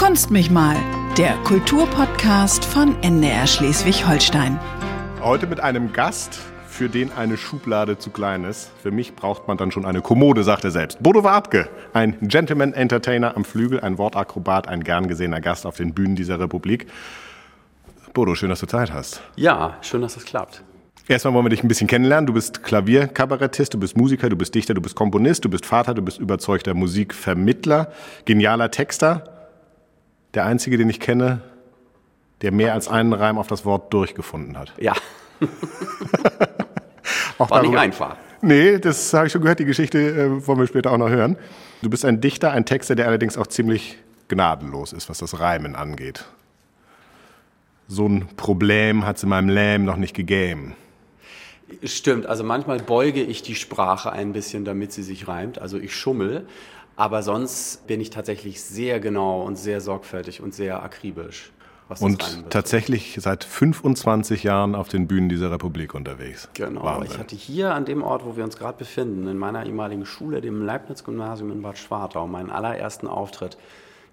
Kunst mich mal, der Kulturpodcast von NDR Schleswig-Holstein. Heute mit einem Gast, für den eine Schublade zu klein ist. Für mich braucht man dann schon eine Kommode, sagt er selbst. Bodo Wartke, ein Gentleman-Entertainer am Flügel, ein Wortakrobat, ein gern gesehener Gast auf den Bühnen dieser Republik. Bodo, schön, dass du Zeit hast. Ja, schön, dass es klappt. Erstmal wollen wir dich ein bisschen kennenlernen. Du bist Klavierkabarettist, du bist Musiker, du bist Dichter, du bist Komponist, du bist Vater, du bist überzeugter Musikvermittler, genialer Texter. Der einzige, den ich kenne, der mehr als einen Reim auf das Wort durchgefunden hat. Ja. Auch War nicht darüber- einfach. Nee, das habe ich schon gehört. Die Geschichte äh, wollen wir später auch noch hören. Du bist ein Dichter, ein Texter, der allerdings auch ziemlich gnadenlos ist, was das Reimen angeht. So ein Problem hat es in meinem Leben noch nicht gegeben. Stimmt, also manchmal beuge ich die Sprache ein bisschen, damit sie sich reimt. Also ich schummel. Aber sonst bin ich tatsächlich sehr genau und sehr sorgfältig und sehr akribisch, Und tatsächlich seit 25 Jahren auf den Bühnen dieser Republik unterwegs. Genau, Wahnsinn. ich hatte hier an dem Ort, wo wir uns gerade befinden, in meiner ehemaligen Schule, dem Leibniz-Gymnasium in Bad Schwartau, meinen allerersten Auftritt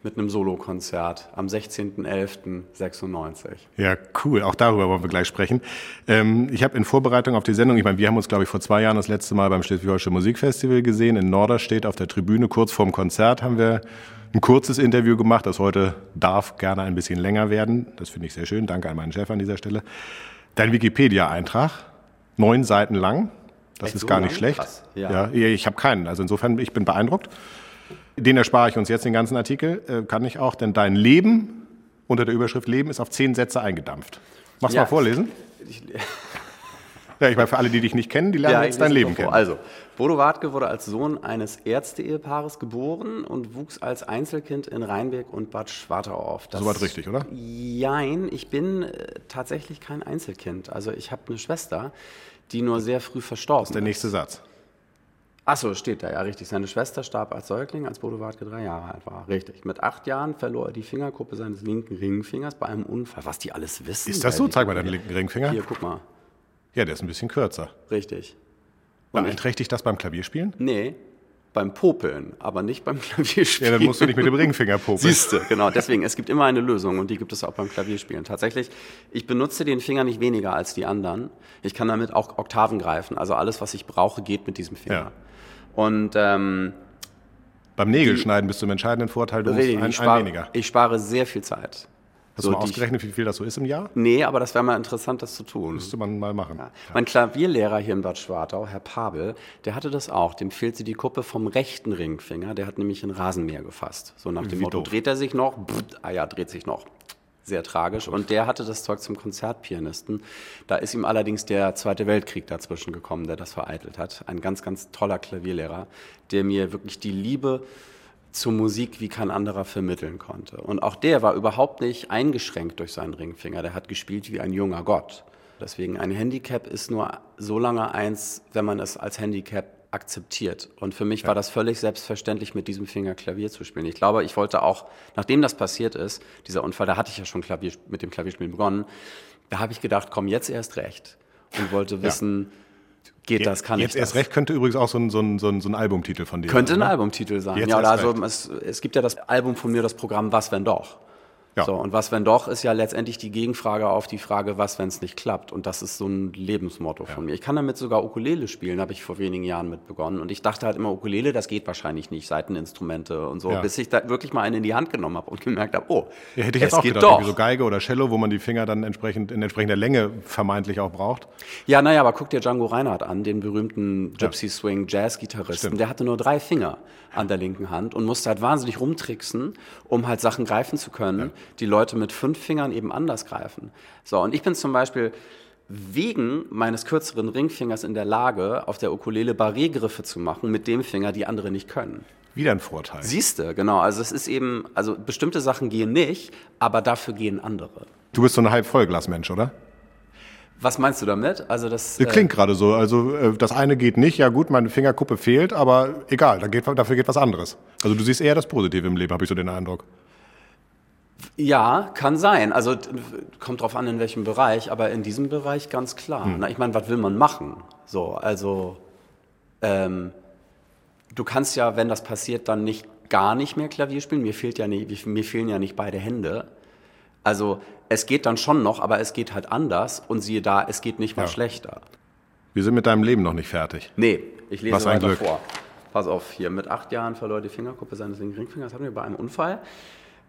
mit einem Solokonzert am 16.11.96. Ja, cool. Auch darüber wollen wir gleich sprechen. Ähm, ich habe in Vorbereitung auf die Sendung, ich meine, wir haben uns, glaube ich, vor zwei Jahren das letzte Mal beim Schleswig-Holstein Musikfestival gesehen. In Norderstedt auf der Tribüne. Kurz vorm Konzert haben wir ein kurzes Interview gemacht. Das heute darf gerne ein bisschen länger werden. Das finde ich sehr schön. Danke an meinen Chef an dieser Stelle. Dein Wikipedia-Eintrag, neun Seiten lang. Das Echt ist so gar nicht lang? schlecht. Ja. ja, ich habe keinen. Also insofern, ich bin beeindruckt. Den erspare ich uns jetzt den ganzen Artikel. Äh, kann ich auch, denn dein Leben unter der Überschrift Leben ist auf zehn Sätze eingedampft. Machst du Ja. mal vorlesen? Ich, Ja, ich meine, für alle, die dich nicht kennen, die lernen ich jetzt dein Leben kennen. Also, Bodo Wartke wurde als Sohn eines Ärzte-Ehepaares geboren und wuchs als Einzelkind in Rheinberg und Bad Schwartau auf. Das Soweit richtig, oder? Jein, ich bin äh, tatsächlich kein Einzelkind. Also ich habe eine Schwester, die nur sehr früh verstorben Der ist. nächste Satz. Achso, steht da, ja, richtig. Seine Schwester starb als Säugling, als Bodo Wartke drei Jahre alt war. Richtig. Mit acht Jahren verlor er die Fingerkuppe seines linken Ringfingers bei einem Unfall. Was die alles wissen. Ist das so? Zeig mal deinen linken Ringfinger. Hier, guck mal. Ja, der ist ein bisschen kürzer. Richtig. Beeinträchtigt das beim Klavierspielen? Nee, beim Popeln, aber nicht beim Klavierspielen. Ja, dann musst du nicht mit dem Ringfinger popeln. Siehst du, genau. Deswegen, es gibt immer eine Lösung und die gibt es auch beim Klavierspielen. Tatsächlich, ich benutze den Finger nicht weniger als die anderen. Ich kann damit auch Oktaven greifen. Also alles, was ich brauche, geht mit diesem Finger. Ja. Und ähm, Beim Nägelschneiden bist du im entscheidenden Vorteil, du musst ein, ein ich, spare, weniger. ich spare sehr viel Zeit. Hast So, du mal ausgerechnet, wie viel das so ist im Jahr? Nee, aber das wäre mal interessant, das zu tun. Müsste man mal machen. Mein Klavierlehrer hier in Bad Schwartau, Herr Pabel, der hatte das auch. Dem fehlte die Kuppe vom rechten Ringfinger. Der hat nämlich ein Rasenmäher gefasst. So nach dem Wie Motto, doof. dreht er sich noch? Pff, ah ja, dreht sich noch. Sehr tragisch. Und der hatte das Zeug zum Konzertpianisten. Da ist ihm allerdings der Zweite Weltkrieg dazwischen gekommen, der das vereitelt hat. Ein ganz, ganz toller Klavierlehrer, der mir wirklich die Liebe zur Musik wie kein anderer vermitteln konnte. Und auch der war überhaupt nicht eingeschränkt durch seinen Ringfinger. Der hat gespielt wie ein junger Gott. Deswegen ein Handicap ist nur so lange eins, wenn man es als Handicap akzeptiert. Und für mich war das völlig selbstverständlich, mit diesem Finger Klavier zu spielen. Ich glaube, ich wollte auch, nachdem das passiert ist, dieser Unfall, da hatte ich ja schon Klavier, mit dem Klavierspielen begonnen, da habe ich gedacht, komm, jetzt erst recht. Und wollte wissen, geht das, kann Jetzt ich erst das? recht könnte übrigens auch so ein, so ein, so ein, so ein Albumtitel von dir Könnte sein. ein ne? Albumtitel sein. Jetzt ja, oder erst also es, es gibt ja das Album von mir, das Programm Was wenn doch. Ja. So, und was wenn doch ist ja letztendlich die Gegenfrage auf die Frage, was wenn es nicht klappt. Und das ist so ein Lebensmotto von mir. Ich kann damit sogar Ukulele spielen, habe ich vor wenigen Jahren mit begonnen. Und ich dachte halt immer, Ukulele, das geht wahrscheinlich nicht, Seiteninstrumente und so, Ja. bis ich da wirklich mal einen in die Hand genommen habe und gemerkt habe, oh, Ja, hätte ich jetzt auch geht gedacht, doch. so Geige oder Cello, wo man die Finger dann entsprechend in entsprechender Länge vermeintlich auch braucht. Ja, naja, aber guck dir Django Reinhardt an, den berühmten Gypsy Swing Jazz-Gitarristen. Stimmt. Der hatte nur drei Finger an der linken Hand und musste halt wahnsinnig rumtricksen, um halt Sachen greifen zu können, die Leute mit fünf Fingern eben anders greifen. So, und ich bin zum Beispiel wegen meines kürzeren Ringfingers in der Lage, auf der Ukulele Barré-Griffe zu machen mit dem Finger, die andere nicht können. Wieder ein Vorteil. Siehste, genau. Also es ist eben, also bestimmte Sachen gehen nicht, aber dafür gehen andere. Du bist so ein Halb-Vollglas-Mensch, oder? Was meinst du damit? Also das, Das klingt gerade so. Also äh, das eine geht nicht. Ja gut, meine Fingerkuppe fehlt, aber egal, da geht, dafür geht was anderes. Also du siehst eher das Positive im Leben, habe ich so den Eindruck. Ja, kann sein. Also kommt drauf an, in welchem Bereich, aber in diesem Bereich ganz klar. Hm. Na, ich meine, was will man machen? So, also ähm, du kannst ja, wenn das passiert, dann nicht gar nicht mehr Klavier spielen. Mir, fehlt ja nicht, mir fehlen ja nicht beide Hände. Also es geht dann schon noch, aber es geht halt anders. Und siehe da, es geht nicht mal Ja. schlechter. Wir sind mit deinem Leben noch nicht fertig. Nee, ich lese Was weiter Glück. vor. Pass auf, hier mit acht Jahren verlor die Fingerkuppe seines linken Ringfingers, hatten wir bei einem Unfall.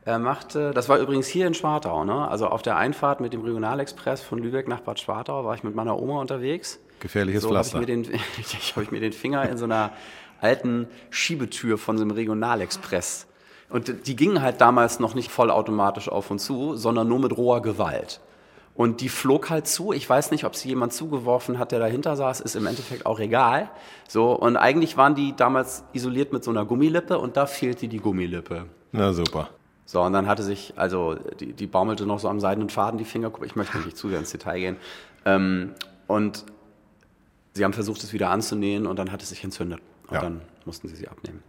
Er machte, das war übrigens hier in Schwartau, ne? also auf der Einfahrt mit dem Regionalexpress von Lübeck nach Bad Schwartau war ich mit meiner Oma unterwegs. Gefährliches so habe ich, Pflaster. mir den, ich, hab ich mir den Finger in so einer alten Schiebetür von so einem Regionalexpress. Und die gingen halt damals noch nicht vollautomatisch auf und zu, sondern nur mit roher Gewalt. Und die flog halt zu. Ich weiß nicht, ob sie jemand zugeworfen hat, der dahinter saß, ist im Endeffekt auch egal. So, und eigentlich waren die damals isoliert mit so einer Gummilippe und da fehlte die Gummilippe. Na super. So, und dann hatte sich, also die, die baumelte noch so am seidenen Faden, die Fingerkuppe. Ich möchte nicht zu sehr ins Detail gehen. Ähm, und sie haben versucht, es wieder anzunähen und dann hat es sich entzündet. Und Ja. dann mussten sie sie abnehmen.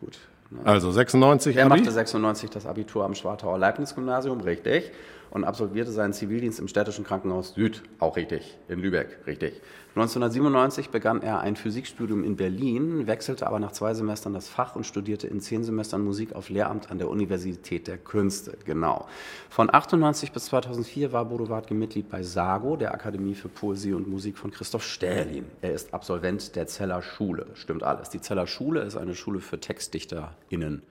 Gut. Also 96 Er Abi? machte 96 das Abitur am Schwartauer Leibniz-Gymnasium, richtig, und absolvierte seinen Zivildienst im städtischen Krankenhaus Süd, auch richtig, in Lübeck, richtig. 1997 begann er ein Physikstudium in Berlin, wechselte aber nach zwei Semestern das Fach und studierte in zehn Semestern Musik auf Lehramt an der Universität der Künste, genau. Von 98 bis 2004 war Bodo Wartke Mitglied bei SAGO, der Akademie für Poesie und Musik von Christoph Stählin. Er ist Absolvent der Zeller Schule, stimmt alles. Die Zeller Schule ist eine Schule für TextdichterInnen.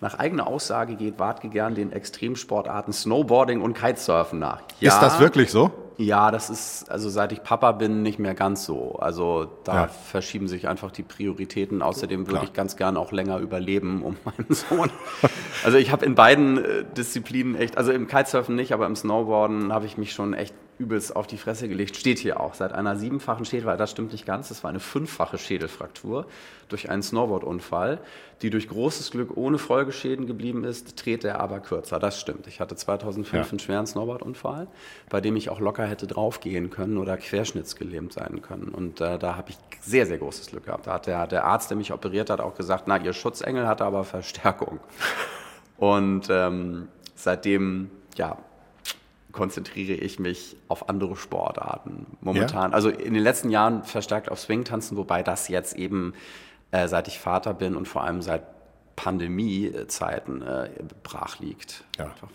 Nach eigener Aussage geht Wartke gern den Extremsportarten Snowboarding und Kitesurfen nach. Ja, Ist das wirklich so? Ja, das ist, also seit ich Papa bin, nicht mehr ganz so. Also da Ja. verschieben sich einfach die Prioritäten. Außerdem würde ich ganz gern auch länger überleben, um meinen Sohn. Also ich habe in beiden äh, Disziplinen echt, also im Kitesurfen nicht, aber im Snowboarden habe ich mich schon echt übelst auf die Fresse gelegt. Steht hier auch. Seit einer siebenfachen Schädel, das stimmt nicht ganz, das war eine fünffache Schädelfraktur durch einen Snowboardunfall, die durch großes Glück ohne Folgeschäden geblieben ist, trete er aber kürzer. Das stimmt. Ich hatte 2005 Ja. einen schweren Snowboardunfall, bei dem ich auch locker hätte draufgehen können oder querschnittsgelähmt sein können. Und äh, da habe ich sehr, sehr großes Glück gehabt. Da hat der, der Arzt, der mich operiert hat, auch gesagt, na, Ihr Schutzengel hatte aber Verstärkung. Und ähm, seitdem, ja, konzentriere ich mich auf andere Sportarten momentan. Also in den letzten Jahren verstärkt auf Swing-Tanzen, wobei das jetzt eben, äh, seit ich Vater bin und vor allem seit Pandemie-Zeiten äh, brach liegt. Ja. Einfach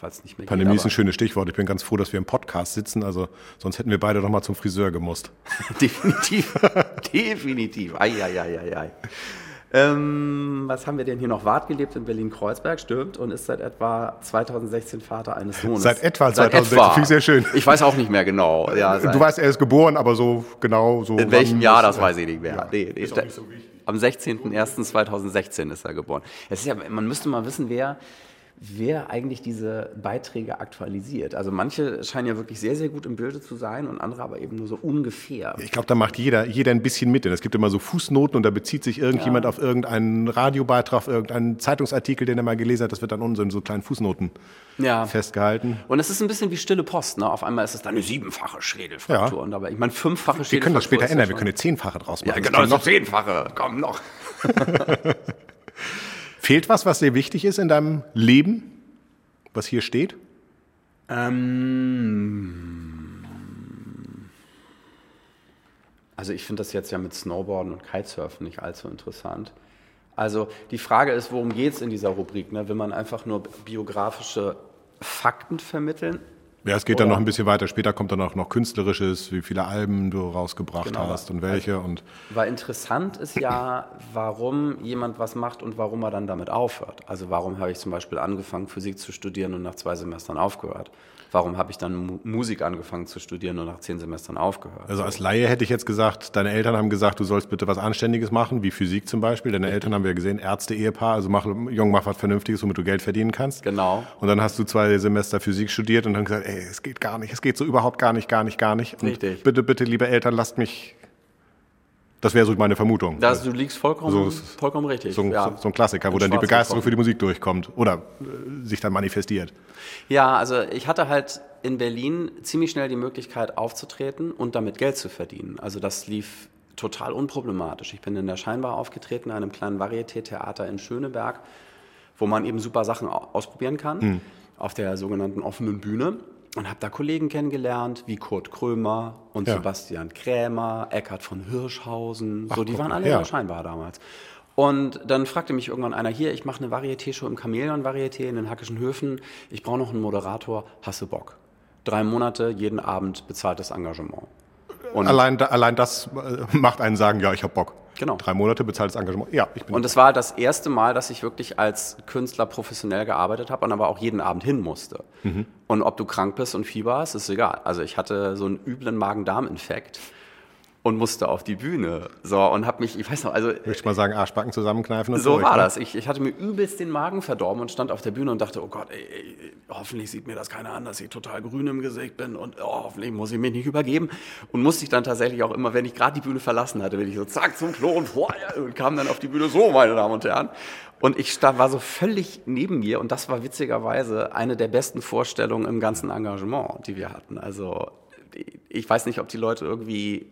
Pandemie geht. ist ein schönes Stichwort. Ich bin ganz froh, dass wir im Podcast sitzen. Also sonst hätten wir beide doch mal zum Friseur gemusst. Definitiv. Definitiv. Ei, ei, ei, ei, ei. Ähm, was haben wir denn hier noch? Wart gelebt in Berlin-Kreuzberg, stimmt, und ist seit etwa 2016 Vater eines Sohnes. Seit etwa 2016, finde ich sehr schön. Ich weiß auch nicht mehr genau. Ja, seit- Du weißt, er ist geboren, aber so genau so. In welchem Jahr, das weiß ich nicht mehr. Ja, nee, nee, ist auch nicht so wichtig. Am 16.01.2016 ist er geboren. Es ist ja, man müsste mal wissen, wer, wer eigentlich diese Beiträge aktualisiert. Also manche scheinen ja wirklich sehr, sehr gut im Bilde zu sein und andere aber eben nur so ungefähr. Ich glaube, da macht jeder, jeder ein bisschen mit. Denn es gibt immer so Fußnoten und da bezieht sich irgendjemand Ja. auf irgendeinen Radiobeitrag, auf irgendeinen Zeitungsartikel, den er mal gelesen hat. Das wird dann unten so in so kleinen Fußnoten Ja. festgehalten. Und es ist ein bisschen wie stille Post. Ne? Auf einmal ist es dann eine siebenfache Schädelfraktur. Ja. Und aber, ich meine, fünffache Wir Schädelfraktur. können das später ändern. Wir können eine Zehnfache draus machen. Ja, Das genau, noch noch- zehnfache. Komm, noch. Fehlt was, was dir wichtig ist in deinem Leben, was hier steht? Ähm, also ich finde das jetzt ja mit Snowboarden und Kitesurfen nicht allzu interessant. Also die Frage ist, worum geht es in dieser Rubrik? Ne? Will man einfach nur biografische Fakten vermitteln? Ja, es geht dann Oder- noch ein bisschen weiter. Später kommt dann auch noch Künstlerisches, wie viele Alben du rausgebracht Genau. hast und welche. Und Weil interessant ist ja, warum jemand was macht und warum er dann damit aufhört. Also warum habe ich zum Beispiel angefangen, Physik zu studieren und nach zwei Semestern aufgehört? Warum habe ich dann Mu Musik angefangen zu studieren und nach zehn Semestern aufgehört? also als Laie hätte ich jetzt gesagt, deine Eltern haben gesagt, du sollst bitte was Anständiges machen, wie Physik zum Beispiel. Deine Eltern haben wir gesehen, Ärzte-Ehepaar, also mach, Jung, mach was Vernünftiges, womit du Geld verdienen kannst. Genau. Und dann hast du zwei Semester Physik studiert und dann gesagt, ey, es geht gar nicht, es geht so überhaupt gar nicht, gar nicht, gar nicht. Und Richtig. bitte, bitte, liebe Eltern, lasst mich. Das wäre so meine Vermutung. Das, du liegst vollkommen, So vollkommen richtig. so, ein- ja. so, ein Klassiker, wo dann die Begeisterung für die Musik durchkommt oder äh, sich dann manifestiert. Ja, also ich hatte halt in Berlin ziemlich schnell die Möglichkeit aufzutreten und damit Geld zu verdienen. Also das lief total unproblematisch. Ich bin in der Scheinbar aufgetreten, einem kleinen Varieté-Theater in Schöneberg, wo man eben super Sachen au- ausprobieren kann, Hm. auf der sogenannten offenen Bühne. Und habe da Kollegen kennengelernt, wie Kurt Krömer und Ja. Sebastian Krämer, Eckhard von Hirschhausen. so, die waren alle ja. Scheinbar damals. Und dann fragte mich irgendwann einer, hier, ich mache eine Varieté-Show im Chamäleon-Varieté in den Hackischen Höfen. Ich brauche noch einen Moderator, hast du Bock? Drei Monate, jeden Abend bezahltes Engagement. Und allein, allein das äh, macht einen sagen, ja, ich habe Bock. Genau. Drei Monate bezahltes Engagement. Ja, ich bin. Und es war das erste Mal, dass ich wirklich als Künstler professionell gearbeitet habe und aber auch jeden Abend hin musste. Mhm. Und ob du krank bist und Fieber hast, ist egal. Also ich hatte so einen üblen Magen-Darm-Infekt und musste auf die Bühne. So, und hab mich, ich weiß noch, also. Möchte ich mal sagen, Arschbacken zusammenkneifen und so. So war ne? das. Ich, ich hatte mir übelst den Magen verdorben und stand auf der Bühne und dachte, oh Gott, ey, ey, hoffentlich sieht mir das keiner an, dass ich total grün im Gesicht bin und oh, hoffentlich muss ich mich nicht übergeben. Und musste ich dann tatsächlich auch immer, wenn ich gerade die Bühne verlassen hatte, bin ich so zack zum Klo und, boah, und kam dann auf die Bühne, so, meine Damen und Herren. Und ich stand, war so völlig neben mir und das war witzigerweise eine der besten Vorstellungen im ganzen Engagement, die wir hatten. Also ich weiß nicht, ob die Leute irgendwie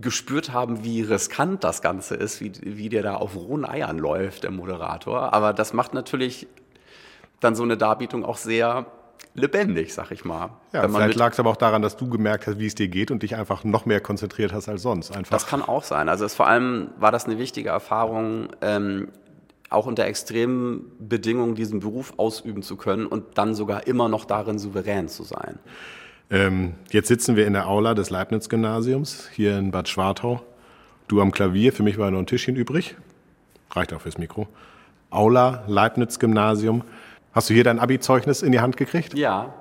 gespürt haben, wie riskant das Ganze ist, wie, wie der da auf rohen Eiern läuft, der Moderator. Aber das macht natürlich dann so eine Darbietung auch sehr lebendig, sag ich mal. Ja, vielleicht lag es aber auch daran, dass du gemerkt hast, wie es dir geht und dich einfach noch mehr konzentriert hast als sonst. Einfach. Das kann auch sein. Also es, vor allem war das eine wichtige Erfahrung, ähm, auch unter extremen Bedingungen diesen Beruf ausüben zu können und dann sogar immer noch darin souverän zu sein. Ähm, jetzt sitzen wir in der Aula des Leibniz-Gymnasiums hier in Bad Schwartau. Du am Klavier, für mich war nur ein Tischchen übrig. Reicht auch fürs Mikro. Aula, Leibniz-Gymnasium. Hast du hier dein Abi-Zeugnis in die Hand gekriegt? Ja,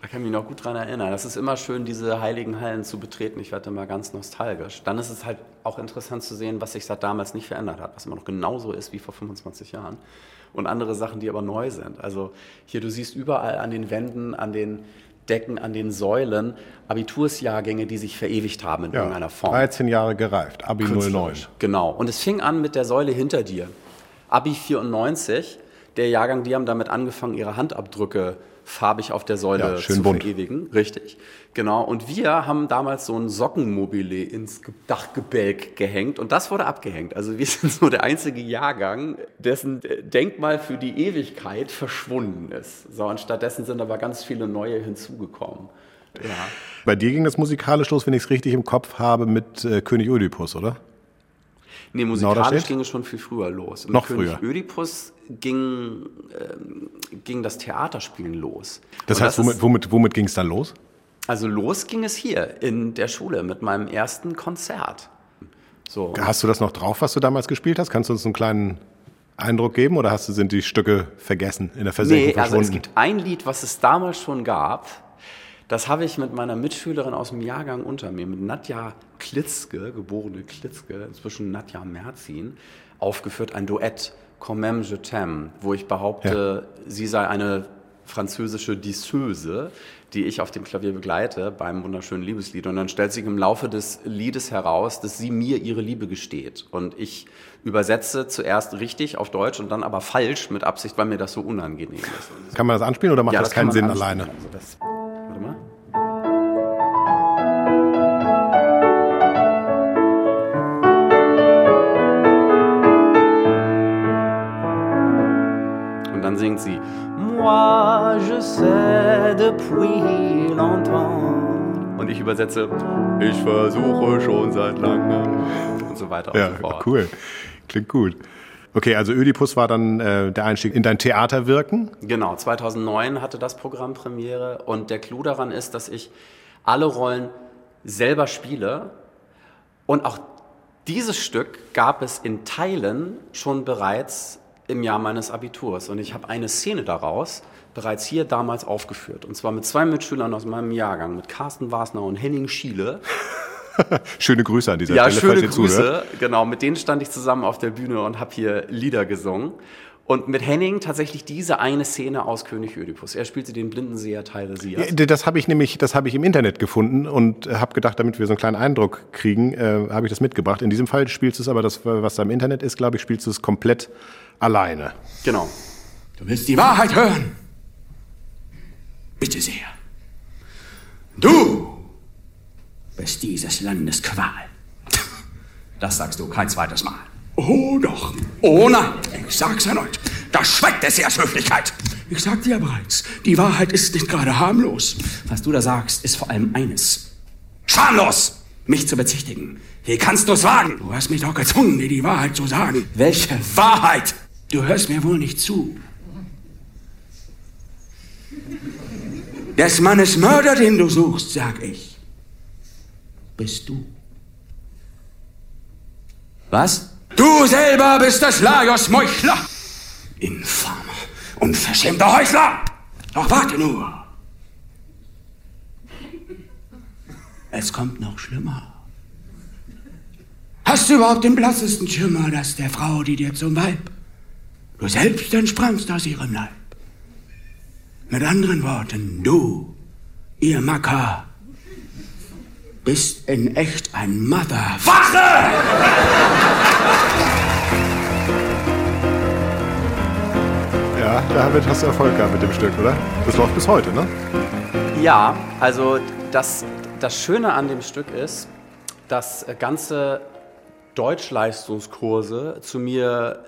da kann ich mich noch gut dran erinnern. Das ist immer schön, diese heiligen Hallen zu betreten. Ich werde immer ganz nostalgisch. Dann ist es halt auch interessant zu sehen, was sich seit damals nicht verändert hat, was immer noch genauso ist wie vor 25 Jahren. Und andere Sachen, die aber neu sind. Also hier, du siehst überall an den Wänden, an den Decken an den Säulen Abitursjahrgänge, die sich verewigt haben in ja, irgendeiner Form. 13 Jahre gereift, Abi 09. Genau. Und es fing an mit der Säule hinter dir. Abi 94, der Jahrgang, die haben damit angefangen, ihre Handabdrücke farbig auf der Säule ja, zu bunt. verewigen. Richtig. Genau. Und wir haben damals so ein Sockenmobile ins Dachgebälk gehängt und das wurde abgehängt. Also wir sind so der einzige Jahrgang, dessen Denkmal für die Ewigkeit verschwunden ist. So, und stattdessen sind aber ganz viele neue hinzugekommen. Ja. Bei dir ging das musikalisch los, wenn ich es richtig im Kopf habe, mit äh, König Oedipus, oder? Nee, musikalisch ging es schon viel früher los. Mit Noch König früher. Ödipus ging, ähm, ging das Theaterspielen los. Das Und heißt, das womit, womit, womit ging es dann los? Also los ging es hier in der Schule mit meinem ersten Konzert. So. Hast du das noch drauf, was du damals gespielt hast? Kannst du uns einen kleinen Eindruck geben oder hast du, sind die Stücke vergessen, in der Versenkung nee, verschwunden? Also es gibt ein Lied, was es damals schon gab. Das habe ich mit meiner Mitschülerin aus dem Jahrgang unter mir, mit Nadja Klitzke, geborene Klitzke, inzwischen Nadja Merzin, aufgeführt, ein Duett, Quand même je t'aime, wo ich behaupte, ja. sie sei eine französische Disseuse, die ich auf dem Klavier begleite beim wunderschönen Liebeslied. Und dann stellt sich im Laufe des Liedes heraus, dass sie mir ihre Liebe gesteht. Und ich übersetze zuerst richtig auf Deutsch und dann aber falsch mit Absicht, weil mir das so unangenehm ist. Kann man das anspielen oder macht ja, das, das keinen Sinn alleine? Also das, warte mal. dann singt sie Moi je sais depuis longtemps. Und ich übersetze Ich versuche schon seit langem und so weiter ja, und so fort. Cool. Klingt gut. Okay, also Ödipus war dann äh, der Einstieg in dein Theaterwirken? Genau, 2009 hatte das Programm Premiere und der Clou daran ist, dass ich alle Rollen selber spiele und auch dieses Stück gab es in Teilen schon bereits im Jahr meines Abiturs. Und ich habe eine Szene daraus bereits hier damals aufgeführt. Und zwar mit zwei Mitschülern aus meinem Jahrgang, mit Carsten Wasner und Henning Schiele. schöne Grüße an dieser ja, Stelle. Ja, schöne Grüße. Zuhört. Genau, mit denen stand ich zusammen auf der Bühne und habe hier Lieder gesungen. Und mit Henning tatsächlich diese eine Szene aus König Ödipus. Er spielte den Blindenseher Teilesias. Ja, das habe ich nämlich, das habe ich im Internet gefunden und habe gedacht, damit wir so einen kleinen Eindruck kriegen, äh, habe ich das mitgebracht. In diesem Fall spielst du es aber, das, was da im Internet ist, glaube ich, spielst du es komplett alleine. Genau. Du willst die Wahrheit hören? Bitte sehr. Du bist dieses Landes Qual. Das sagst du kein zweites Mal. Oh doch. Oh nein, ich sag's erneut. Das schmeckt des Herrs Höflichkeit. Ich sag dir bereits, die Wahrheit ist nicht gerade harmlos. Was du da sagst, ist vor allem eines. Schamlos! mich zu bezichtigen. Wie kannst du es wagen? Du hast mich doch gezwungen, dir die Wahrheit zu sagen. Welche Wahrheit? Du hörst mir wohl nicht zu. Des Mannes Mörder, den du suchst, sag ich, bist du. Was? Du selber bist des Lajos Meuchler. Infamer, unverschämter Heuchler. Doch warte nur. Es kommt noch schlimmer. Hast du überhaupt den blassesten Schimmer, dass der Frau, die dir zum Weib, du selbst entsprangst aus ihrem Leib? Mit anderen Worten, du, ihr Macker, bist in echt ein Mother. Wache! Ja, damit hast du Erfolg gehabt mit dem Stück, oder? Das läuft bis heute, ne? Ja, also das, das Schöne an dem Stück ist, dass ganze Deutschleistungskurse zu mir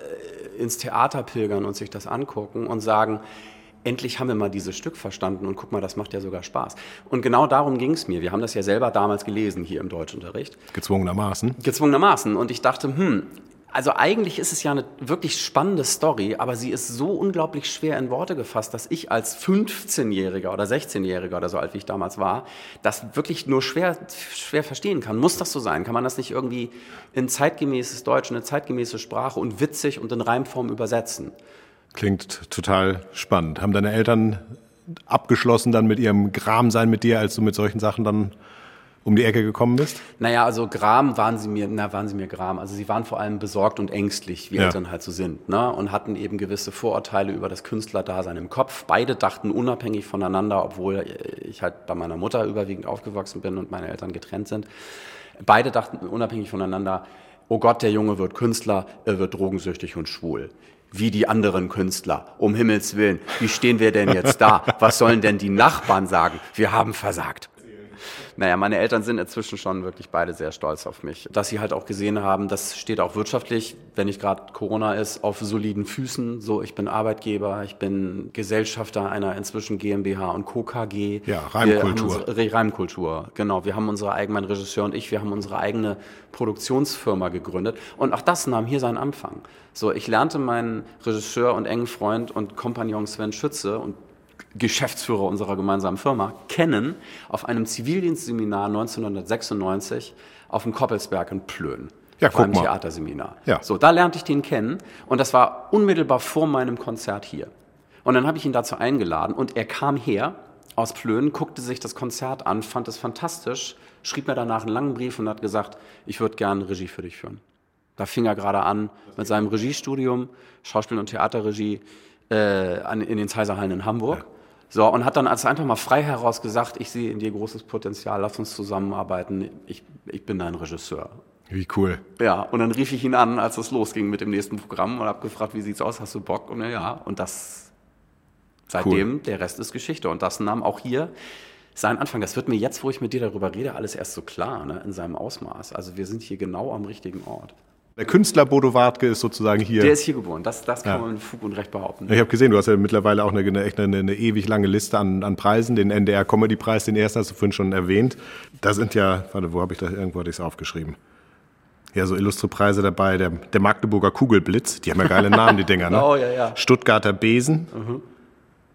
äh, ins Theater pilgern und sich das angucken und sagen, endlich haben wir mal dieses Stück verstanden und guck mal, das macht ja sogar Spaß. Und genau darum ging es mir. Wir haben das ja selber damals gelesen hier im Deutschunterricht. Gezwungenermaßen. Gezwungenermaßen. Und ich dachte, hm, also eigentlich ist es ja eine wirklich spannende Story, aber sie ist so unglaublich schwer in Worte gefasst, dass ich als 15-Jähriger oder 16-Jähriger oder so alt wie ich damals war, das wirklich nur schwer, schwer verstehen kann. Muss das so sein? Kann man das nicht irgendwie in zeitgemäßes Deutsch, in eine zeitgemäße Sprache und witzig und in Reimform übersetzen? Klingt total spannend. Haben deine Eltern abgeschlossen dann mit ihrem Gramsein mit dir, als du mit solchen Sachen dann um die Ecke gekommen bist? Naja, also Gram waren sie mir, na, waren sie mir Gram. Also sie waren vor allem besorgt und ängstlich, wie Ja. Eltern halt so sind, ne? Und hatten eben gewisse Vorurteile über das Künstlerdasein im Kopf. Beide dachten unabhängig voneinander, obwohl ich halt bei meiner Mutter überwiegend aufgewachsen bin und meine Eltern getrennt sind. Beide dachten unabhängig voneinander, oh Gott, der Junge wird Künstler, er wird drogensüchtig und schwul. Wie die anderen Künstler. Um Himmels Willen. Wie stehen wir denn jetzt da? Was sollen denn die Nachbarn sagen? Wir haben versagt. Naja, meine Eltern sind inzwischen schon wirklich beide sehr stolz auf mich. Dass sie halt auch gesehen haben, das steht auch wirtschaftlich, wenn nicht gerade Corona ist, auf soliden Füßen. So, ich bin Arbeitgeber, ich bin Gesellschafter einer inzwischen GmbH und Co. KG. Ja, Reimkultur. unsere- Reimkultur, genau. Wir haben unsere eigenen, mein Regisseur und ich, wir haben unsere eigene Produktionsfirma gegründet. Und auch das nahm hier seinen Anfang. So, ich lernte meinen Regisseur und engen Freund und Kompagnon Sven Schütze und Geschäftsführer unserer gemeinsamen Firma kennen auf einem Zivildienstseminar 1996 auf dem Koppelsberg in Plön. Ja, auf guck einem mal. Theaterseminar. Ja. So, da lernte ich den kennen und das war unmittelbar vor meinem Konzert hier. Und dann habe ich ihn dazu eingeladen und er kam her aus Plön, guckte sich das Konzert an, fand es fantastisch, schrieb mir danach einen langen Brief und hat gesagt, ich würde gerne Regie für dich führen. Da fing er gerade an mit seinem Regiestudium, Schauspiel- und Theaterregie äh, in den Zeiserhallen in Hamburg. So, und hat dann also einfach mal frei heraus gesagt, ich sehe in dir großes Potenzial, lass uns zusammenarbeiten, ich, ich bin dein Regisseur. Wie cool. Ja, und dann rief ich ihn an, als es losging mit dem nächsten Programm und habe gefragt, wie sieht's aus, hast du Bock? Und ja, und das seitdem, der Rest ist Geschichte. Und das nahm auch hier seinen Anfang. Das wird mir jetzt, wo ich mit dir darüber rede, alles erst so klar, ne, in seinem Ausmaß. Also wir sind hier genau am richtigen Ort. Der Künstler Bodo Wartke ist sozusagen hier. Der ist hier geboren, das, das kann Ja. man mit Fug und Recht behaupten. ich habe gesehen, du hast ja mittlerweile auch eine, eine, echt eine, eine ewig lange Liste an, an Preisen. Den NDR Comedy Preis, den ersten hast du vorhin schon erwähnt. Da sind ja, warte, wo habe ich das? Irgendwo hatte ich es aufgeschrieben. Ja, so illustre Preise dabei. Der, der Magdeburger Kugelblitz, die haben ja geile Namen, die Dinger, ne? Oh, ja, ja. Stuttgarter Besen.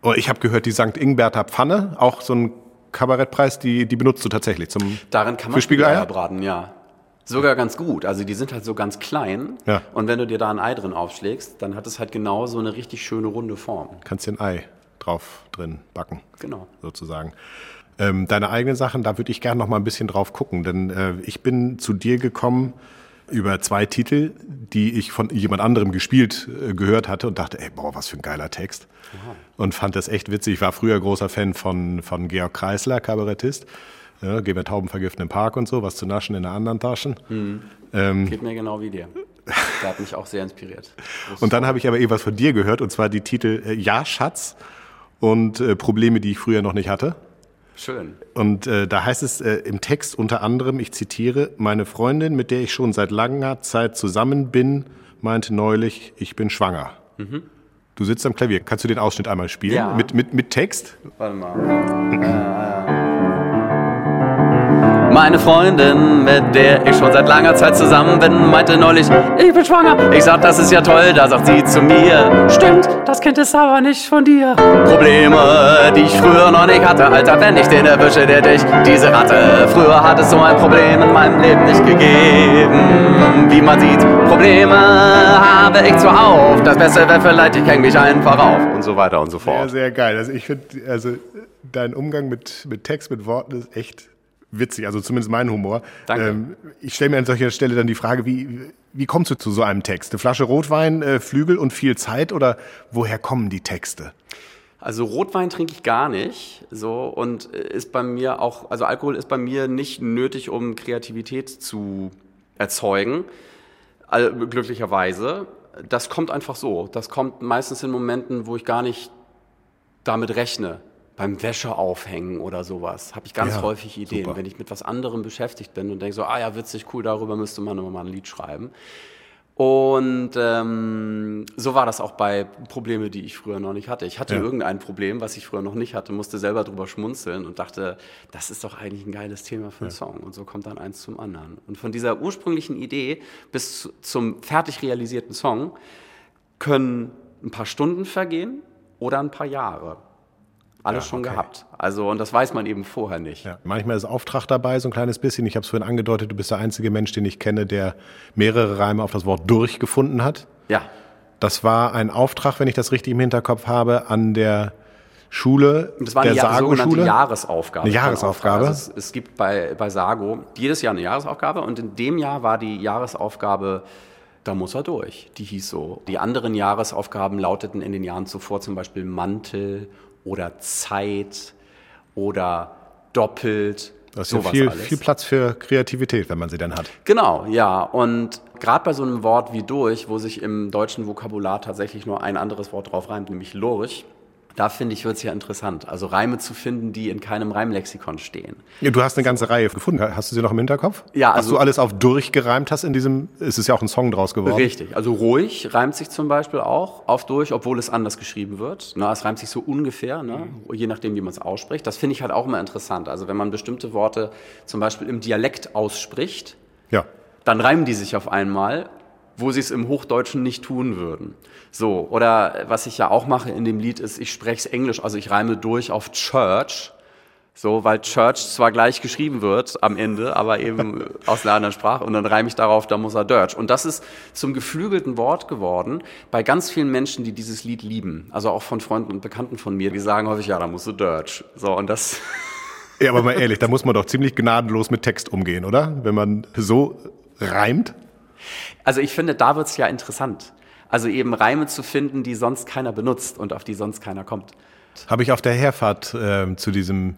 Oh, ich habe gehört, die St. Ingberter Pfanne, auch so ein Kabarettpreis, die, die benutzt du tatsächlich zum Darin kann man Spiegeleier. braten, ja. Sogar ganz gut. Also die sind halt so ganz klein. Ja. Und wenn du dir da ein Ei drin aufschlägst, dann hat es halt genau so eine richtig schöne runde Form. Kannst dir ein Ei drauf drin backen. Genau. sozusagen. Ähm, deine eigenen Sachen, da würde ich gerne noch mal ein bisschen drauf gucken, denn äh, ich bin zu dir gekommen über zwei Titel, die ich von jemand anderem gespielt äh, gehört hatte und dachte, ey, boah, was für ein geiler Text. Und fand das echt witzig. Ich war früher großer Fan von, von Georg Kreisler, Kabarettist. Ja, gehen wir Tauben vergiften im Park und so, was zu naschen in der anderen Taschen. Geht mir genau wie dir. Der hat mich auch sehr inspiriert. Und dann habe ich aber eh was von dir gehört, und zwar die Titel äh, Ja, Schatz und äh, Probleme, die ich früher noch nicht hatte. Schön. Und äh, da heißt es äh, im Text unter anderem, ich zitiere, meine Freundin, mit der ich schon seit langer Zeit zusammen bin, meinte neulich, ich bin schwanger. Du sitzt am Klavier. Kannst du den Ausschnitt einmal spielen? Ja. Mit, mit, mit Text? Warte mal. Meine Freundin, mit der ich schon seit langer Zeit zusammen bin, meinte neulich, ich bin schwanger. Ich sag, das ist ja toll, da sagt sie zu mir, stimmt, das Kind ist aber nicht von dir. Probleme, die ich früher noch nicht hatte, Alter, wenn ich den erwische, der dich, diese Ratte. Früher hat es so ein Problem in meinem Leben nicht gegeben. Wie man sieht, Probleme habe ich zuhauf. Das Beste wäre vielleicht, ich häng mich einfach auf. Und so weiter und so fort. Sehr, sehr geil. Also ich finde, also dein Umgang mit, mit Text, mit Worten ist echt witzig, also zumindest mein Humor. Danke. Ähm, ich stelle mir an solcher Stelle dann die Frage, wie, wie kommst du zu so einem Text? Eine Flasche Rotwein, äh, Flügel und viel Zeit oder woher kommen die Texte? Also Rotwein trinke ich gar nicht, so und ist bei mir auch, also Alkohol ist bei mir nicht nötig, um Kreativität zu erzeugen, also glücklicherweise. Das kommt einfach so. Das kommt meistens in Momenten, wo ich gar nicht damit rechne. Beim Wäsche aufhängen oder sowas habe ich ganz Ja, häufig Ideen, super. wenn ich mit was anderem beschäftigt bin und denke so, ah ja, witzig, cool, darüber müsste man immer mal ein Lied schreiben. Und ähm, so war das auch bei Probleme, die ich früher noch nicht hatte. Ich hatte Ja. irgendein Problem, was ich früher noch nicht hatte, musste selber drüber schmunzeln und dachte, das ist doch eigentlich ein geiles Thema für einen Song. Und so kommt dann eins zum anderen. Und von dieser ursprünglichen Idee bis zu, zum fertig realisierten Song können ein paar Stunden vergehen oder ein paar Jahre. Alles Ja, schon okay. gehabt. Also, und das weiß man eben vorher nicht. Ja, manchmal ist Auftrag dabei, so ein kleines bisschen. Ich habe es vorhin angedeutet, du bist der einzige Mensch, den ich kenne, der mehrere Reime auf das Wort durch gefunden hat. ja. Das war ein Auftrag, wenn ich das richtig im Hinterkopf habe, an der Schule, das war der eine ja, sogenannte Sago-Schule. Jahresaufgabe. Eine Jahresaufgabe? Also es, es gibt bei, bei Sago jedes Jahr eine Jahresaufgabe und in dem Jahr war die Jahresaufgabe, da muss er durch. Die hieß so. Die anderen Jahresaufgaben lauteten in den Jahren zuvor zum Beispiel Mantel oder Zeit oder doppelt. Das ist ja viel, alles. viel Platz für Kreativität, wenn man sie dann hat. Genau, ja. Und gerade bei so einem Wort wie durch, wo sich im deutschen Vokabular tatsächlich nur ein anderes Wort drauf reimt, nämlich lurch, da finde ich, wird es ja interessant. Also Reime zu finden, die in keinem Reimlexikon stehen. Ja, du hast eine ganze Reihe gefunden. Hast du sie noch im Hinterkopf? Ja, Was also- du alles auf durchgereimt hast in diesem, es ist ja auch ein Song draus geworden. Richtig. Also ruhig reimt sich zum Beispiel auch auf durch, obwohl es anders geschrieben wird. Na, es reimt sich so ungefähr, ne? je nachdem, wie man es ausspricht. Das finde ich halt auch immer interessant. Also wenn man bestimmte Worte zum Beispiel im Dialekt ausspricht, Ja. dann reimen die sich auf einmal, wo sie es im Hochdeutschen nicht tun würden. So, oder was ich ja auch mache in dem Lied ist, ich spreche es Englisch, also ich reime durch auf Church, so, weil Church zwar gleich geschrieben wird am Ende, aber eben aus einer anderen Sprache und dann reime ich darauf, da muss er Dirge. Und das ist zum geflügelten Wort geworden bei ganz vielen Menschen, die dieses Lied lieben. Also auch von Freunden und Bekannten von mir, die sagen häufig, ja, da musst du Dirge. So, und das, Ja, aber mal ehrlich, da muss man doch ziemlich gnadenlos mit Text umgehen, oder? Wenn man so reimt. Also ich finde, da wird's ja interessant. Also eben Reime zu finden, die sonst keiner benutzt und auf die sonst keiner kommt. Habe ich auf der Herfahrt ähm, zu, diesem,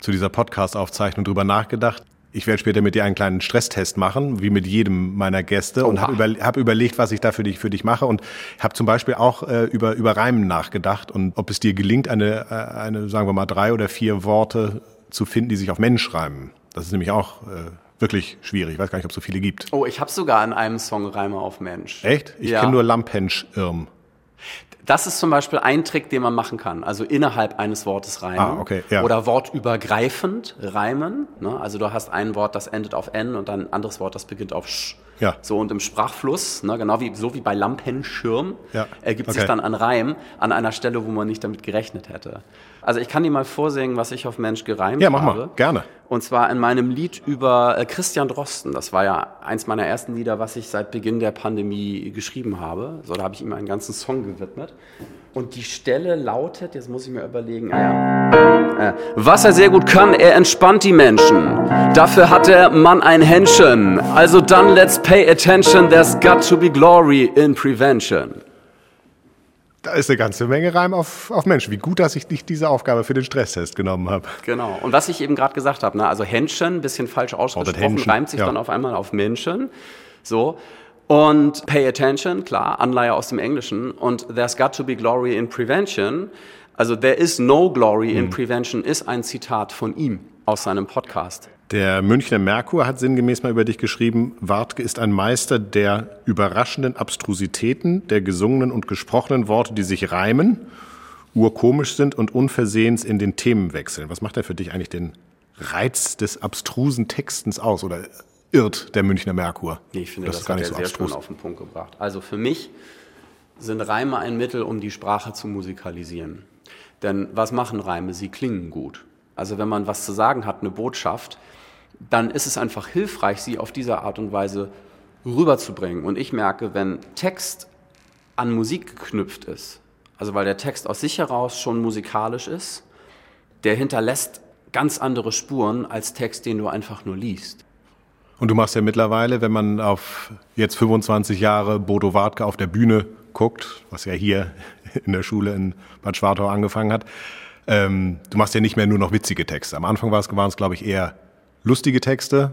zu dieser Podcast-Aufzeichnung drüber nachgedacht. Ich werde später mit dir einen kleinen Stresstest machen, wie mit jedem meiner Gäste, und Oha. habe über, hab überlegt, was ich da für dich, für dich mache. Und habe zum Beispiel auch äh, über, über Reimen nachgedacht und ob es dir gelingt, eine, äh, eine, sagen wir mal, drei oder vier Worte zu finden, die sich auf Mensch reimen. Das ist nämlich auch äh, wirklich schwierig. Ich weiß gar nicht, ob es so viele gibt. Oh, ich habe sogar in einem Song Reime auf Mensch. Echt? Ich ja. kenne nur Lampensch-Irm. Das ist zum Beispiel ein Trick, den man machen kann. Also innerhalb eines Wortes reimen. Ah, okay, ja. Oder wortübergreifend reimen. Ne? Also du hast ein Wort, das endet auf N und dann ein anderes Wort, das beginnt auf Sch. Ja. So und im Sprachfluss, ne, genau wie, so wie bei Lampenschirm, Ja, ergibt okay. sich dann ein Reim an einer Stelle, wo man nicht damit gerechnet hätte. Also ich kann dir mal vorsingen, was ich auf Mensch gereimt Ja, mach habe. mal, gerne. Und zwar in meinem Lied über äh, Christian Drosten. Das war ja eins meiner ersten Lieder, was ich seit Beginn der Pandemie geschrieben habe. So, da habe ich ihm einen ganzen Song gewidmet. Und die Stelle lautet, jetzt muss ich mir überlegen, ah ja. Äh, Was er sehr gut kann, er entspannt die Menschen. Dafür hat der Mann ein Händchen. Also dann let's pay attention, there's got to be glory in prevention. Da ist eine ganze Menge Reim auf, auf Mensch. Wie gut, dass ich nicht diese Aufgabe für den Stresstest genommen habe. Genau. Und was ich eben gerade gesagt habe, ne, also Händchen, bisschen falsch ausgesprochen, Händchen, reimt sich ja. dann auf einmal auf Menschen. So. Und pay attention, klar, Anleihe aus dem Englischen. Und there's got to be glory in prevention. Also there is no glory Hm. in prevention ist ein Zitat von ihm aus seinem Podcast. Der Münchner Merkur hat sinngemäß mal über dich geschrieben, Wartke ist ein Meister der überraschenden Abstrusitäten, der gesungenen und gesprochenen Worte, die sich reimen, urkomisch sind und unversehens in den Themen wechseln. Was macht er für dich eigentlich den Reiz des abstrusen Textens aus oder irrt der Münchner Merkur? Nee, ich finde, das, das hat er so sehr abstrus. auf den Punkt gebracht. Also für mich sind Reime ein Mittel, um die Sprache zu musikalisieren. Denn was machen Reime? Sie klingen gut. Also wenn man was zu sagen hat, eine Botschaft, dann ist es einfach hilfreich, sie auf diese Art und Weise rüberzubringen. Und ich merke, wenn Text an Musik geknüpft ist, also weil der Text aus sich heraus schon musikalisch ist, der hinterlässt ganz andere Spuren als Text, den du einfach nur liest. Und du machst ja mittlerweile, wenn man auf jetzt 25 Jahre Bodo Wartke auf der Bühne guckt, was ja hier in der Schule in Bad Schwartau angefangen hat, ähm, du machst ja nicht mehr nur noch witzige Texte. Am Anfang waren es, glaube ich, eher lustige Texte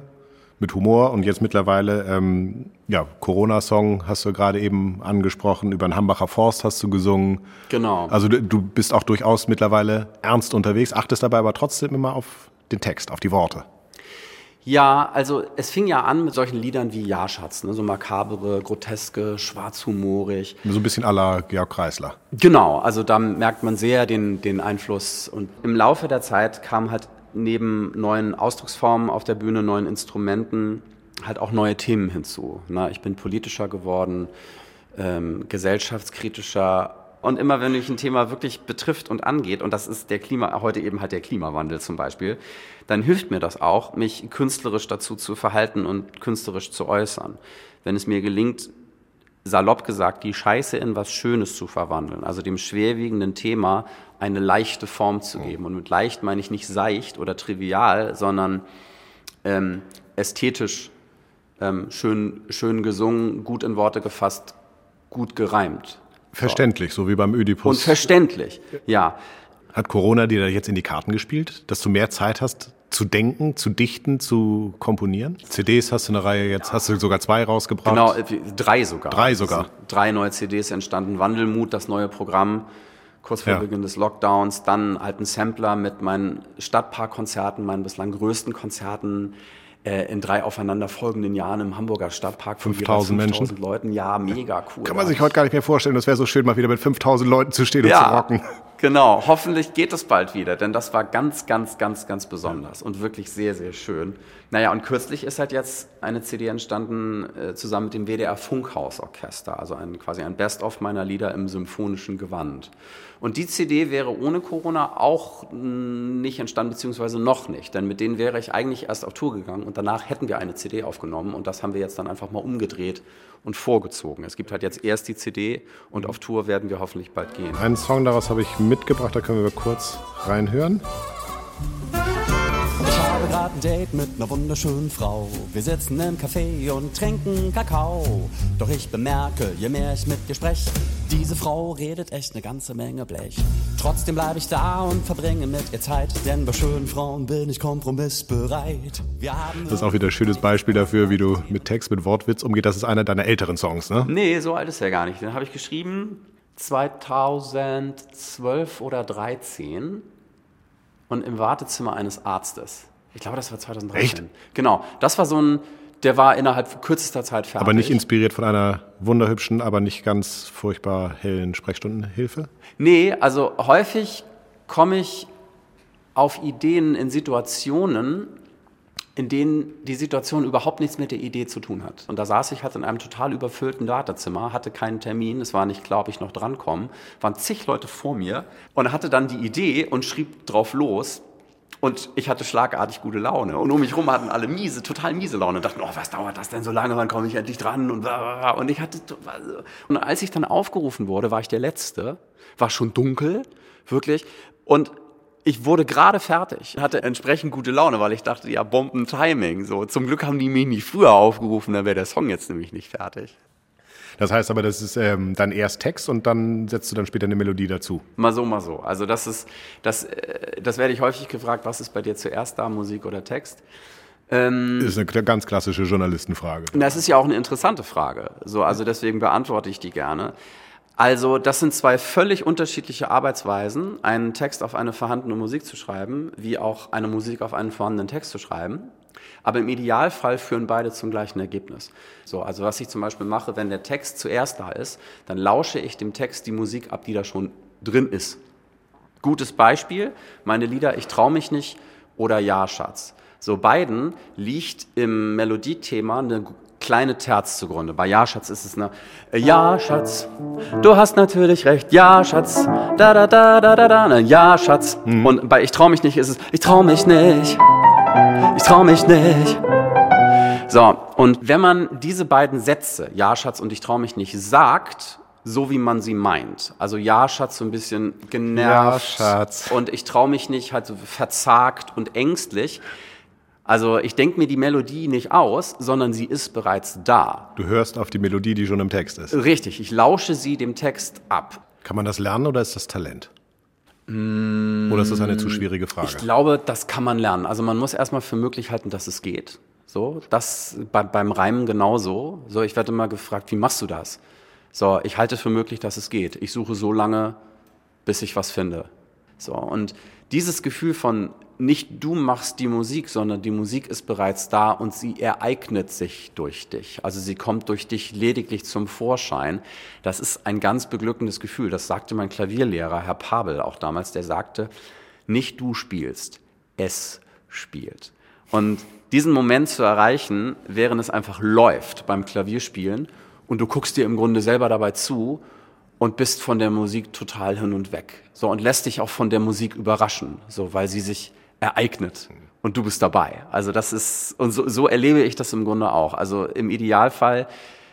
mit Humor und jetzt mittlerweile, ähm, ja, Corona-Song hast du gerade eben angesprochen, über den Hambacher Forst hast du gesungen. Genau. Also du, du bist auch durchaus mittlerweile ernst unterwegs, achtest dabei aber trotzdem immer auf den Text, auf die Worte. Ja, also es fing ja an mit solchen Liedern wie Ja-Schatz, ne? so makabere, groteske, schwarzhumorig. So ein bisschen à la Georg Kreisler. Genau, also da merkt man sehr den, den Einfluss. Und im Laufe der Zeit kam halt neben neuen Ausdrucksformen auf der Bühne, neuen Instrumenten, halt auch neue Themen hinzu. Ne? Ich bin politischer geworden, ähm, gesellschaftskritischer, und immer wenn mich ein Thema wirklich betrifft und angeht, und das ist der Klima, heute eben halt der Klimawandel zum Beispiel, dann hilft mir das auch, mich künstlerisch dazu zu verhalten und künstlerisch zu äußern. Wenn es mir gelingt, salopp gesagt, die Scheiße in was Schönes zu verwandeln, also dem schwerwiegenden Thema eine leichte Form zu geben. Und mit leicht meine ich nicht seicht oder trivial, sondern ähm, ästhetisch, ähm, schön, schön gesungen, gut in Worte gefasst, gut gereimt. Verständlich, so wie beim Ödipus. Und verständlich, ja. Hat Corona dir da jetzt in die Karten gespielt, dass du mehr Zeit hast zu denken, zu dichten, zu komponieren? CDs hast du eine Reihe jetzt, ja. hast du sogar zwei rausgebracht? Genau, äh, drei sogar. Drei sogar. Drei neue CDs entstanden. Wandelmut, das neue Programm, kurz vor ja. Beginn des Lockdowns. Dann halt ein Sampler mit meinen Stadtparkkonzerten, meinen bislang größten Konzerten äh, in drei aufeinanderfolgenden Jahren im Hamburger Stadtpark von 5000 Menschen. Leuten. Ja, mega cool. Kann man sich heute gar nicht mehr vorstellen. Das wäre so schön, mal wieder mit 5000 Leuten zu stehen ja, und zu rocken. Genau. Hoffentlich geht es bald wieder, denn das war ganz, ganz, ganz, ganz besonders und wirklich sehr, sehr schön. Naja, und kürzlich ist halt jetzt eine CD entstanden äh, zusammen mit dem WDR Funkhausorchester, also ein, quasi ein Best-of meiner Lieder im symphonischen Gewand. Und die CD wäre ohne Corona auch nicht entstanden, beziehungsweise noch nicht, denn mit denen wäre ich eigentlich erst auf Tour gegangen und danach hätten wir eine CD aufgenommen und das haben wir jetzt dann einfach mal umgedreht und vorgezogen. Es gibt halt jetzt erst die CD und auf Tour werden wir hoffentlich bald gehen. Einen Song daraus habe ich mitgebracht, da können wir kurz reinhören gerade ein Date mit einer wunderschönen Frau. Wir sitzen im Café und trinken Kakao. Doch ich bemerke, je mehr ich mit ihr spreche, diese Frau redet echt eine ganze Menge Blech. Trotzdem bleibe ich da und verbringe mit ihr Zeit, denn bei schönen Frauen bin ich kompromissbereit. das ist auch wieder ein schönes Beispiel dafür, wie du mit Text, mit Wortwitz umgehst. Das ist einer deiner älteren Songs, ne? Nee, so alt ist er gar nicht. Den habe ich geschrieben 2012 oder 2013 und im Wartezimmer eines Arztes. Ich glaube, das war 2013. Echt? Genau. Das war so ein, der war innerhalb kürzester Zeit fertig. Aber nicht inspiriert von einer wunderhübschen, aber nicht ganz furchtbar hellen Sprechstundenhilfe? Nee, also häufig komme ich auf Ideen in Situationen, in denen die Situation überhaupt nichts mit der Idee zu tun hat. Und da saß ich halt in einem total überfüllten Wartezimmer, hatte keinen Termin, es war nicht klar, ob ich noch drankomme, waren zig Leute vor mir und hatte dann die Idee und schrieb drauf los und ich hatte schlagartig gute Laune. Und um mich herum hatten alle miese, total miese Laune und dachten, oh, was dauert das denn so lange, wann komme ich endlich dran? Und, und ich hatte, und als ich dann aufgerufen wurde, war ich der Letzte, war schon dunkel, wirklich. Und ich wurde gerade fertig, hatte entsprechend gute Laune, weil ich dachte, ja, Bomben-Timing. So, zum Glück haben die mich nicht früher aufgerufen, dann wäre der Song jetzt nämlich nicht fertig. Das heißt aber, das ist ähm, dann erst Text und dann setzt du dann später eine Melodie dazu. Mal so, mal so. Also das ist, das, äh, das werde ich häufig gefragt, was ist bei dir zuerst da, Musik oder Text? Ähm, das ist eine ganz klassische Journalistenfrage. Das ist ja auch eine interessante Frage. So, also deswegen beantworte ich die gerne. Also das sind zwei völlig unterschiedliche Arbeitsweisen, einen Text auf eine vorhandene Musik zu schreiben, wie auch eine Musik auf einen vorhandenen Text zu schreiben. Aber im Idealfall führen beide zum gleichen Ergebnis. So, also was ich zum Beispiel mache, wenn der Text zuerst da ist, dann lausche ich dem Text die Musik ab, die da schon drin ist. Gutes Beispiel, meine Lieder Ich trau mich nicht oder Ja, Schatz. So beiden liegt im Melodiethema eine kleine Terz zugrunde. Bei Ja, Schatz ist es eine Ja, Schatz, du hast natürlich recht. Ja, Schatz, da da da da da da. Ja, Schatz. Mhm. Und bei Ich trau mich nicht ist es Ich trau mich nicht. Ich trau mich nicht. So, und wenn man diese beiden Sätze, Ja, Schatz und Ich trau mich nicht, sagt, so wie man sie meint. Also ja, Schatz, so ein bisschen genervt. Ja, Schatz. Und ich traue mich nicht, halt so verzagt und ängstlich. Also ich denke mir die Melodie nicht aus, sondern sie ist bereits da. Du hörst auf die Melodie, die schon im Text ist. Richtig, ich lausche sie dem Text ab. Kann man das lernen oder ist das Talent? Oder ist das eine zu schwierige Frage? Ich glaube, das kann man lernen. Also man muss erstmal für möglich halten, dass es geht. So, das bei, beim Reimen genauso. So, ich werde immer gefragt, wie machst du das? So, ich halte für möglich, dass es geht. Ich suche so lange, bis ich was finde. So, und dieses Gefühl von nicht du machst die Musik, sondern die Musik ist bereits da und sie ereignet sich durch dich. Also sie kommt durch dich lediglich zum Vorschein. Das ist ein ganz beglückendes Gefühl. Das sagte mein Klavierlehrer, Herr Pabel, auch damals, der sagte, nicht du spielst, es spielt. Und diesen Moment zu erreichen, während es einfach läuft beim Klavierspielen und du guckst dir im Grunde selber dabei zu und bist von der Musik total hin und weg. So und lässt dich auch von der Musik überraschen, so weil sie sich ereignet und du bist dabei. Also das ist, und so, so erlebe ich das im Grunde auch. Also im Idealfall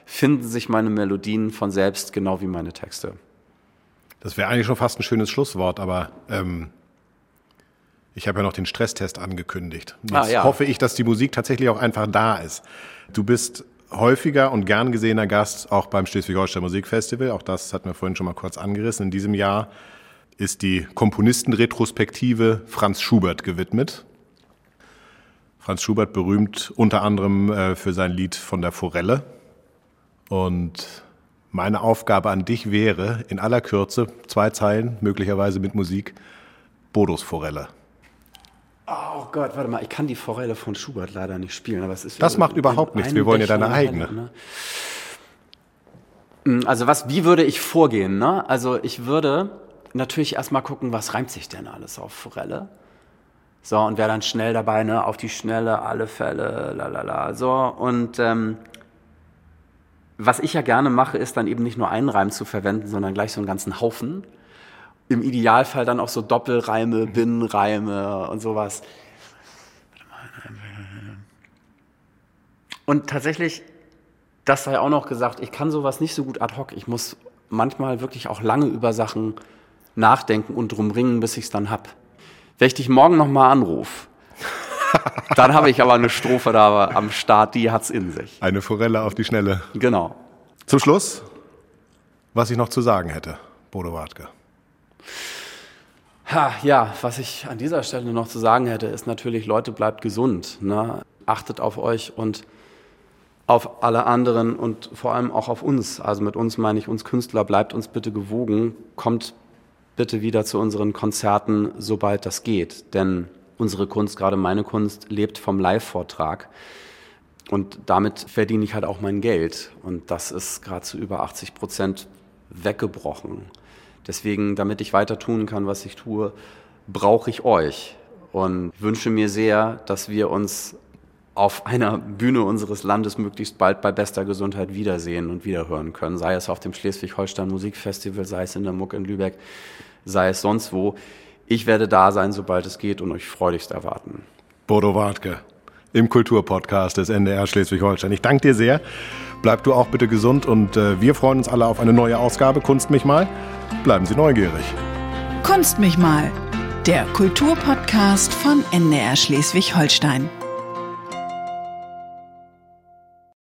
finden sich meine Melodien von selbst genau wie meine Texte. Das wäre eigentlich schon fast ein schönes Schlusswort, aber ähm, ich habe ja noch den Stresstest angekündigt. Jetzt ah, ja. hoffe ich, dass die Musik tatsächlich auch einfach da ist. Du bist häufiger und gern gesehener Gast auch beim Schleswig-Holstein Musikfestival. Auch das hatten wir vorhin schon mal kurz angerissen. In diesem Jahr ist die Komponistenretrospektive Franz Schubert gewidmet. Franz Schubert berühmt unter anderem äh, für sein Lied von der Forelle. Und meine Aufgabe an dich wäre, in aller Kürze, zwei Zeilen, möglicherweise mit Musik, Bodos Forelle. Oh Gott, warte mal, ich kann die Forelle von Schubert leider nicht spielen, aber es ist Das ja macht überhaupt nichts, wir wollen ja deine eigene. Ne? Hm, also was, wie würde ich vorgehen? Ne? Also ich würde natürlich erstmal gucken, was reimt sich denn alles auf Forelle? So, und wäre dann schnell dabei, ne, auf die Schnelle, alle Fälle, lalala. So, und ähm, was ich ja gerne mache, ist dann eben nicht nur einen Reim zu verwenden, sondern gleich so einen ganzen Haufen. Im Idealfall dann auch so Doppelreime, Binnenreime und sowas. Und tatsächlich, das sei auch noch gesagt, ich kann sowas nicht so gut ad hoc. Ich muss manchmal wirklich auch lange über Sachen nachdenken und drum ringen, bis ich es dann hab. Wenn ich dich morgen nochmal anrufe, dann habe ich aber eine Strophe da am Start, die hat's in sich. Eine Forelle auf die Schnelle. Genau. Zum Schluss, was ich noch zu sagen hätte, Bodo Wartke. Ha, ja, was ich an dieser Stelle noch zu sagen hätte, ist natürlich, Leute, bleibt gesund. Ne? Achtet auf euch und auf alle anderen und vor allem auch auf uns. Also mit uns meine ich uns Künstler, bleibt uns bitte gewogen, kommt bitte wieder zu unseren Konzerten, sobald das geht. Denn unsere Kunst, gerade meine Kunst, lebt vom Live-Vortrag. Und damit verdiene ich halt auch mein Geld. Und das ist gerade zu über 80 Prozent weggebrochen. Deswegen, damit ich weiter tun kann, was ich tue, brauche ich euch und wünsche mir sehr, dass wir uns auf einer Bühne unseres Landes möglichst bald bei bester Gesundheit wiedersehen und wiederhören können. Sei es auf dem Schleswig-Holstein Musikfestival, sei es in der Muck in Lübeck sei es sonst wo. Ich werde da sein, sobald es geht und euch freudigst erwarten. Bodo Wartke im Kulturpodcast des NDR Schleswig-Holstein. Ich danke dir sehr. Bleib du auch bitte gesund und äh, wir freuen uns alle auf eine neue Ausgabe Kunst mich mal. Bleiben Sie neugierig. Kunst mich mal, der Kulturpodcast von NDR Schleswig-Holstein.